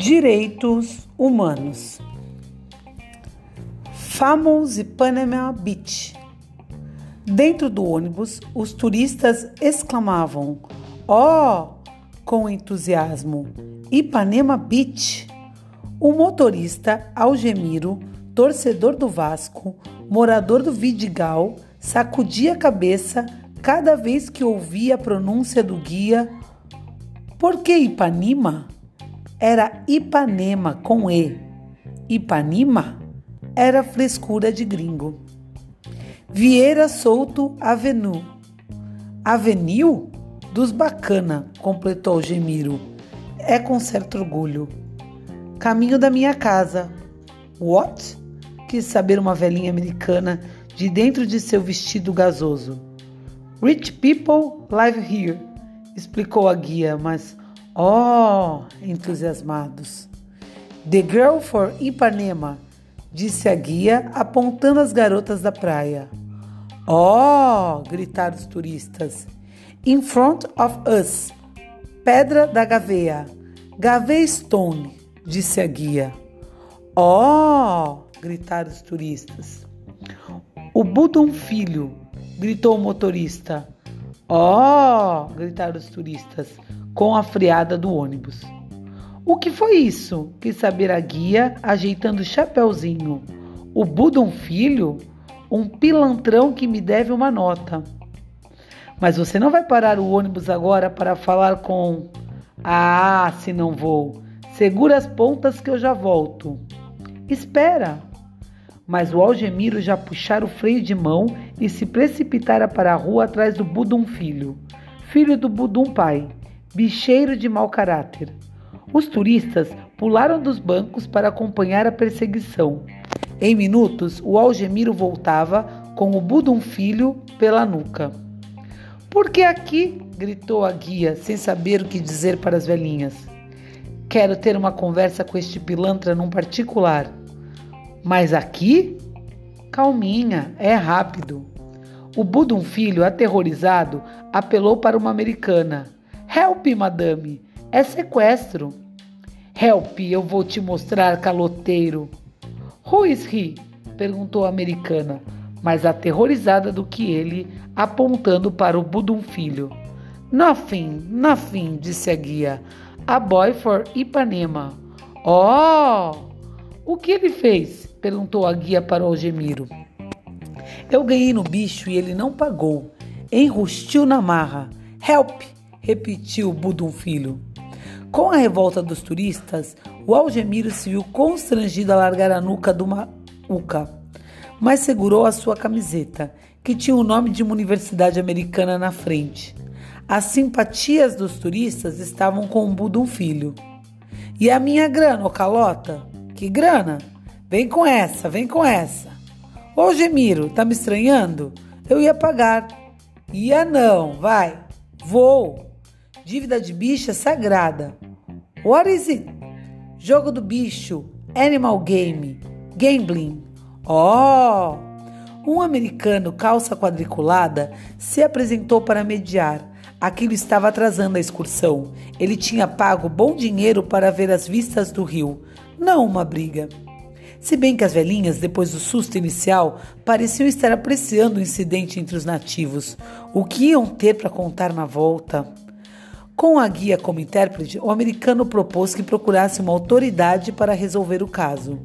Direitos humanos. Famous Panama Beach. Dentro do ônibus, os turistas exclamavam: "Oh!" com entusiasmo. Ipanema Beach. O motorista Algemiro, torcedor do Vasco, morador do Vidigal, sacudia a cabeça cada vez que ouvia a pronúncia do guia. Por que Ipanema? Era Ipanema com E. Ipanema era frescura de gringo. Vieira Souto Avenue. Avenue dos bacana, completou Gemiro. É com certo orgulho. Caminho da minha casa. What? Quis saber uma velhinha americana de dentro de seu vestido gasoso. Rich people live here, explicou a guia, mas Oh, entusiasmados! The Girl for Ipanema, disse a guia, apontando as garotas da praia. Oh, gritaram os turistas. In front of us, Pedra da Gaveia, Gavea Stone, disse a guia. Oh, gritaram os turistas. O Budum Filho, gritou o motorista. Oh, gritaram os turistas com a friada do ônibus. O que foi isso? Quis saber a guia, ajeitando o chapéuzinho. O Budum filho? Um pilantrão que me deve uma nota. Mas você não vai parar o ônibus agora para falar com. Ah, se não vou. Segura as pontas que eu já volto. Espera! Mas o Algemiro já puxara o freio de mão e se precipitara para a rua atrás do Budum filho, filho do Budum pai bicheiro de mau caráter. Os turistas pularam dos bancos para acompanhar a perseguição. Em minutos, o Algemiro voltava com o Budum filho pela nuca. Por que aqui? gritou a guia, sem saber o que dizer para as velhinhas. Quero ter uma conversa com este pilantra num particular. Mas aqui? Calminha, é rápido. O Budum filho, aterrorizado, apelou para uma americana. Help, madame, é sequestro. Help, eu vou te mostrar, caloteiro. Who is he? perguntou a americana, mais aterrorizada do que ele, apontando para o Budum filho. Nothing, nothing, disse a guia. A boy for Ipanema. Oh! O que ele fez? perguntou a guia para o Algemiro. Eu ganhei no bicho e ele não pagou. Enrustiu na marra. Help! Repetiu Budum Filho. Com a revolta dos turistas, o Algemiro se viu constrangido a largar a nuca do Maúca, mas segurou a sua camiseta, que tinha o nome de uma universidade americana na frente. As simpatias dos turistas estavam com o Budum Filho. E a minha grana, ô calota? Que grana? Vem com essa, vem com essa. Ô Gemiro, tá me estranhando? Eu ia pagar. Ia não, vai. Vou. Dívida de bicho é sagrada. What is it? Jogo do bicho, animal game, gambling. Oh! Um americano calça quadriculada se apresentou para mediar. Aquilo estava atrasando a excursão. Ele tinha pago bom dinheiro para ver as vistas do rio, não uma briga. Se bem que as velhinhas, depois do susto inicial, pareciam estar apreciando o incidente entre os nativos. O que iam ter para contar na volta? Com a guia como intérprete, o americano propôs que procurasse uma autoridade para resolver o caso.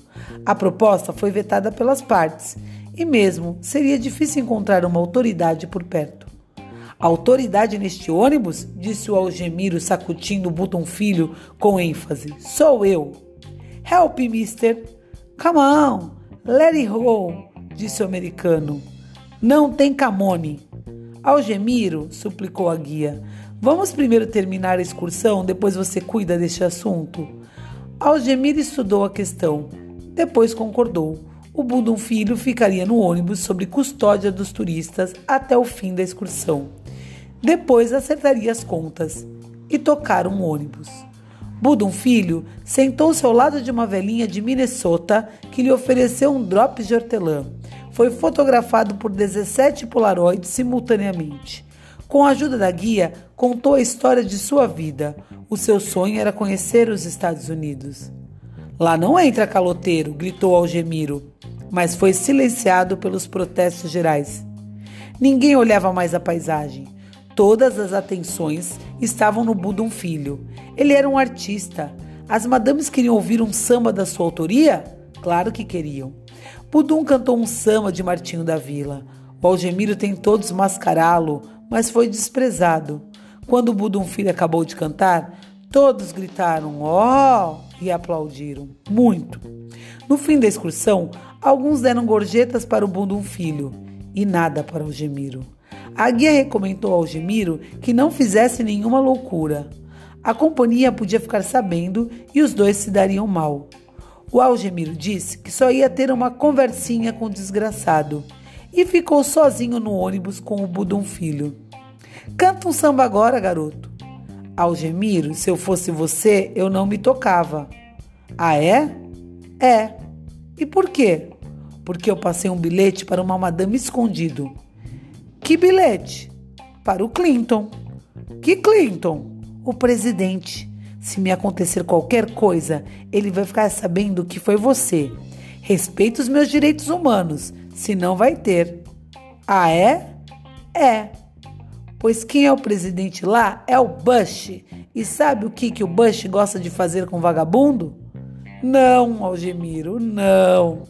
A proposta foi vetada pelas partes e, mesmo, seria difícil encontrar uma autoridade por perto. Autoridade neste ônibus? disse o Algemiro, sacudindo o Button Filho com ênfase. Sou eu. Help, mister. Come on, let it go, disse o americano. Não tem camone. Algemiro, suplicou a guia, Vamos primeiro terminar a excursão, depois você cuida deste assunto? Algemir estudou a questão. Depois concordou. O Budum Filho ficaria no ônibus sob custódia dos turistas até o fim da excursão. Depois acertaria as contas e tocaram o ônibus. Budum Filho sentou-se ao lado de uma velhinha de Minnesota que lhe ofereceu um drops de hortelã. Foi fotografado por 17 polaroids simultaneamente. Com a ajuda da guia, contou a história de sua vida. O seu sonho era conhecer os Estados Unidos. Lá não entra caloteiro, gritou Algemiro, mas foi silenciado pelos protestos gerais. Ninguém olhava mais a paisagem. Todas as atenções estavam no Budum Filho. Ele era um artista. As madames queriam ouvir um samba da sua autoria? Claro que queriam. Budum cantou um samba de Martinho da Vila. O Algemiro tentou desmascará-lo, mas foi desprezado. Quando o Budum Filho acabou de cantar, todos gritaram ó oh! e aplaudiram muito. No fim da excursão, alguns deram gorjetas para o Budum Filho e nada para Algemiro. A guia recomendou ao Algemiro que não fizesse nenhuma loucura. A companhia podia ficar sabendo e os dois se dariam mal. O Algemiro disse que só ia ter uma conversinha com o desgraçado e ficou sozinho no ônibus com o Budum Filho. Canta um samba agora, garoto. Algemiro, se eu fosse você, eu não me tocava. Ah, é? É. E por quê? Porque eu passei um bilhete para uma madame escondido. Que bilhete? Para o Clinton. Que Clinton? O presidente. Se me acontecer qualquer coisa, ele vai ficar sabendo que foi você. Respeita os meus direitos humanos, senão vai ter. Ah, é? É. Pois quem é o presidente lá é o Bush. E sabe o que, que o Bush gosta de fazer com vagabundo? Não, Algemiro, não.